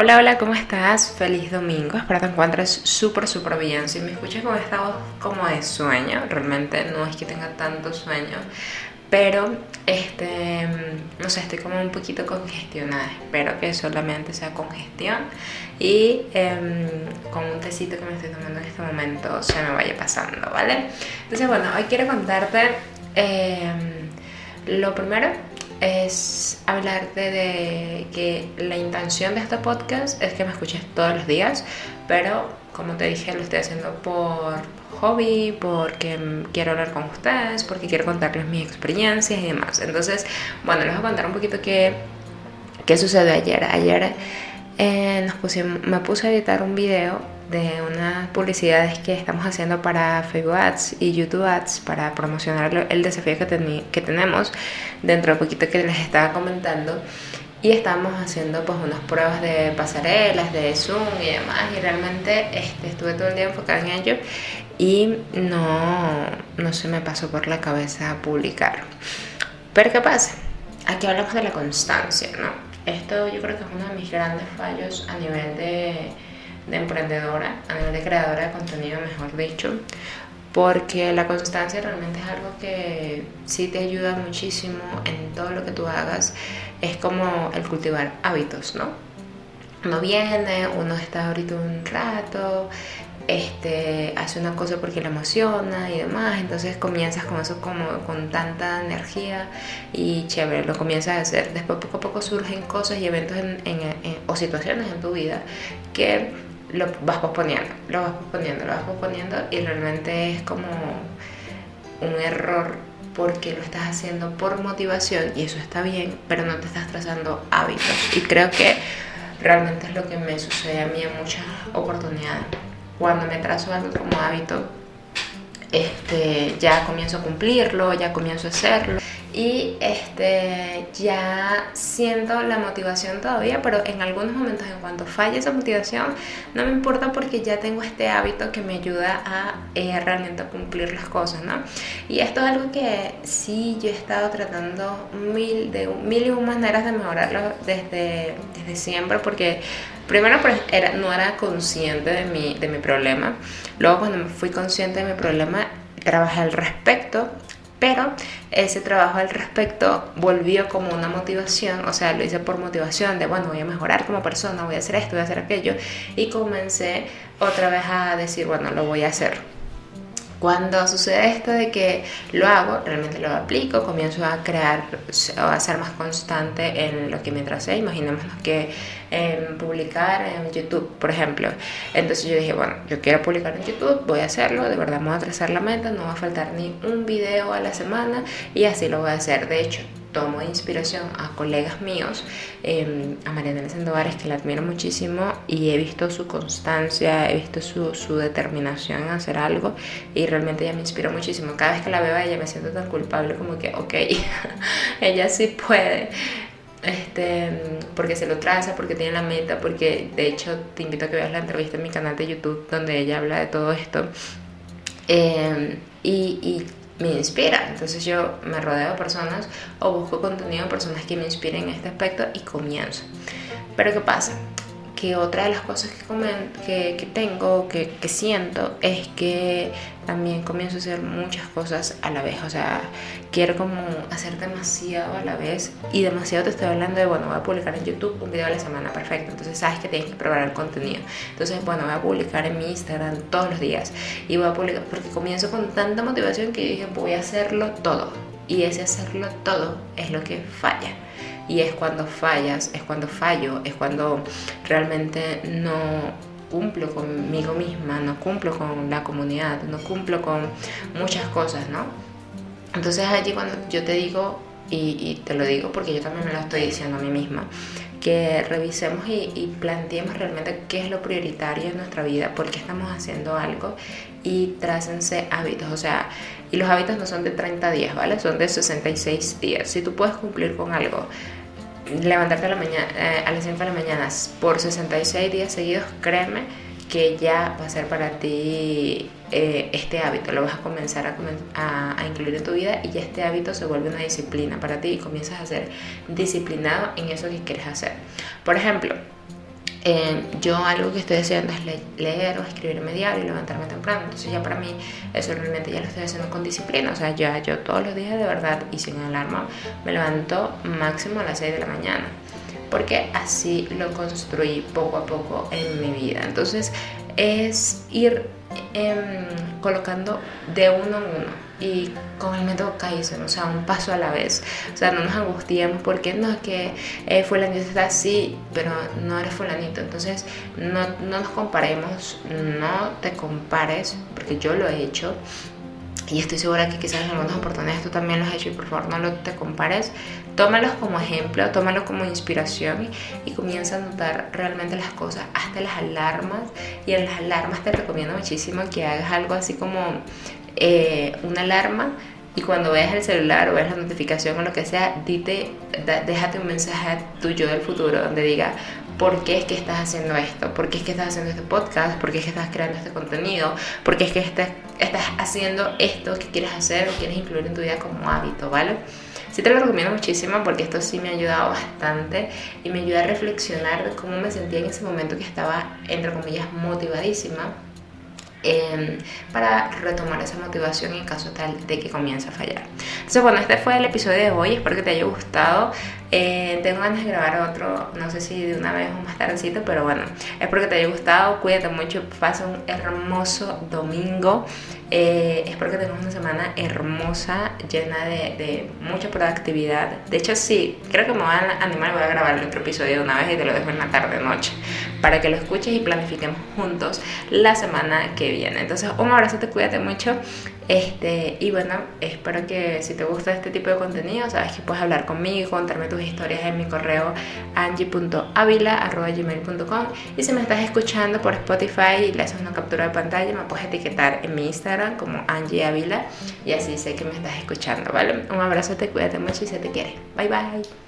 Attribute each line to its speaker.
Speaker 1: Hola, hola, ¿cómo estás? Feliz domingo. Espero te encuentres súper, súper bien. Si me escuchas con esta voz como de sueño, realmente no es que tenga tanto sueño, pero este, no sé, estoy como un poquito congestionada. Espero que solamente sea congestión y em, con un tecito que me estoy tomando en este momento se me vaya pasando, ¿vale? Entonces, bueno, hoy quiero contarte em, lo primero es hablarte de que la intención de este podcast es que me escuches todos los días, pero como te dije, lo estoy haciendo por hobby, porque quiero hablar con ustedes, porque quiero contarles mis experiencias y demás. Entonces, bueno, les voy a contar un poquito qué, qué sucedió ayer. Ayer eh, me puse a editar un video de unas publicidades que estamos haciendo para Facebook Ads y YouTube Ads para promocionar el desafío que, que tenemos dentro de poquito que les estaba comentando y estamos haciendo pues unas pruebas de pasarelas, de Zoom y demás y realmente este, estuve todo el día enfocada en ello y no, no se me pasó por la cabeza publicar. Pero ¿qué pasa? Aquí hablamos de la constancia, ¿no? Esto yo creo que es uno de mis grandes fallos a nivel de de emprendedora, a nivel de creadora de contenido, mejor dicho, porque la constancia realmente es algo que sí te ayuda muchísimo en todo lo que tú hagas. Es como el cultivar hábitos, ¿no? Uno viene, uno está ahorita un rato, este, hace una cosa porque le emociona y demás, entonces comienzas con eso como con tanta energía y chévere, lo comienzas a hacer. Después poco a poco surgen cosas y eventos o situaciones en tu vida que lo vas posponiendo, lo vas posponiendo, lo vas posponiendo y realmente es como un error porque lo estás haciendo por motivación y eso está bien, pero no te estás trazando hábitos. Y creo que realmente es lo que me sucede a mí en muchas oportunidades. Cuando me trazo algo como hábito, este, ya comienzo a cumplirlo, ya comienzo a hacerlo y este, ya siento la motivación todavía, pero en algunos momentos en cuanto falle esa motivación, no me importa porque ya tengo este hábito que me ayuda a eh, realmente cumplir las cosas, ¿no? Y esto es algo que sí yo he estado tratando mil, de mil y un maneras de mejorarlo desde, desde siempre, porque primero pues, era, no era consciente de mi, de mi problema, luego cuando me fui consciente de mi problema, trabajé al respecto pero ese trabajo al respecto volvió como una motivación, o sea, lo hice por motivación de, bueno, voy a mejorar como persona, voy a hacer esto, voy a hacer aquello, y comencé otra vez a decir, bueno, lo voy a hacer. Cuando sucede esto de que lo hago, realmente lo aplico, comienzo a crear o a ser más constante en lo que me tracé. Imaginémonos que en publicar en YouTube, por ejemplo. Entonces yo dije, bueno, yo quiero publicar en YouTube, voy a hacerlo, de verdad me voy a trazar la meta, no va a faltar ni un video a la semana y así lo voy a hacer. De hecho, tomo inspiración a colegas míos, eh, a Mariana Sandovares, que la admiro muchísimo y he visto su constancia, he visto su, su, determinación en hacer algo y realmente ella me inspira muchísimo. Cada vez que la veo a ella me siento tan culpable como que, ok, ella sí puede. Este, porque se lo traza, porque tiene la meta, porque de hecho te invito a que veas la entrevista en mi canal de YouTube donde ella habla de todo esto. Eh, y, y me inspira. Entonces yo me rodeo de personas o busco contenido de personas que me inspiren en este aspecto y comienzo. Pero ¿qué pasa? Que otra de las cosas que, que, tengo, que, que, siento, es que también comienzo a hacer muchas cosas a la vez. O sea, quiero como hacer demasiado a la vez. Y demasiado te estoy hablando de, bueno, voy a publicar en YouTube un video a la semana, perfecto. Entonces sabes que tienes que probar el contenido. Entonces, bueno, voy a publicar en mi Instagram todos los días. Y voy a publicar, porque comienzo con tanta motivación que dije, voy a hacerlo todo. Y ese hacerlo todo es lo que falla y es cuando fallas, es cuando fallo, es cuando realmente no cumplo conmigo misma, no cumplo con la comunidad, no cumplo con muchas cosas, ¿no? Entonces allí cuando yo te digo, y, te lo digo porque yo también me lo estoy diciendo a mí misma, que revisemos y, planteemos realmente qué es lo prioritario en nuestra vida, por qué estamos haciendo algo y trácense hábitos. O sea, y los hábitos no son de 30 días, ¿vale? Son de 66 días. Si tú puedes cumplir con algo levantarte a, la mañana, eh, a las 5 de la mañana por 66 días seguidos, créeme que ya va a ser para ti eh, este hábito, lo vas a comenzar a, a, incluir en tu vida y ya este hábito se vuelve una disciplina para ti y comienzas a ser disciplinado en eso que quieres hacer. Por ejemplo, eh, yo algo que estoy haciendo es leer o escribirme diario y levantarme temprano. Entonces ya para mí eso realmente ya lo estoy haciendo con disciplina. O sea, ya yo todos los días de verdad y sin alarma me levanto máximo a las 6 de la mañana. Porque así lo construí poco a poco en mi vida. Entonces es ir em, colocando de uno en uno y con el método Kaizen, o sea, un paso a la vez. O sea, no nos angustiemos porque no es que eh, fulanito está así, pero no eres fulanito. Entonces, no, no nos comparemos, no te compares, porque yo lo he hecho. Y estoy segura que quizás en algunas oportunidades tú también lo has hecho y por favor no lo te compares. Tómalos como ejemplo, tómalos como inspiración y, comienza a notar realmente las cosas, hasta las alarmas. Y en las alarmas te recomiendo muchísimo que hagas algo así como eh, una alarma y cuando veas el celular o veas la notificación o lo que sea, dite, déjate un mensaje tuyo del futuro donde diga por qué es que estás haciendo esto, por qué es que estás haciendo este podcast, por qué es que estás creando este contenido, por qué es que estás, estás haciendo esto que quieres hacer o quieres incluir en tu vida como hábito, ¿vale? Sí te lo recomiendo muchísimo porque esto sí me ha ayudado bastante y me ayuda a reflexionar cómo me sentía en ese momento que estaba, entre comillas, motivadísima Em, para retomar esa motivación en caso tal de que comience a fallar. Entonces, bueno, este fue el episodio de hoy, espero que te haya gustado. Eh, tengo ganas de grabar otro, no sé si de una vez o más tardecito, pero bueno, espero que te haya gustado, cuídate mucho, pasa un hermoso domingo. Eh, espero que tengas una semana hermosa, llena de, mucha productividad. De hecho, sí, creo que me voy a animar, voy a grabar otro episodio de una vez y te lo dejo en la tarde, noche, para que lo escuches y planifiquemos juntos la semana que viene. Entonces, un abrazo, te cuídate mucho. Este, y bueno, espero que si te gusta este tipo de contenido, sabes que puedes hablar conmigo, contarme historias en mi correo angie.avila.gmail.com y si me estás escuchando por Spotify y le haces una captura de pantalla, me puedes etiquetar en mi Instagram como Angie Avila y así sé que me estás escuchando, ¿vale? Un abrazo, te cuídate mucho y se te quiere. Bye bye.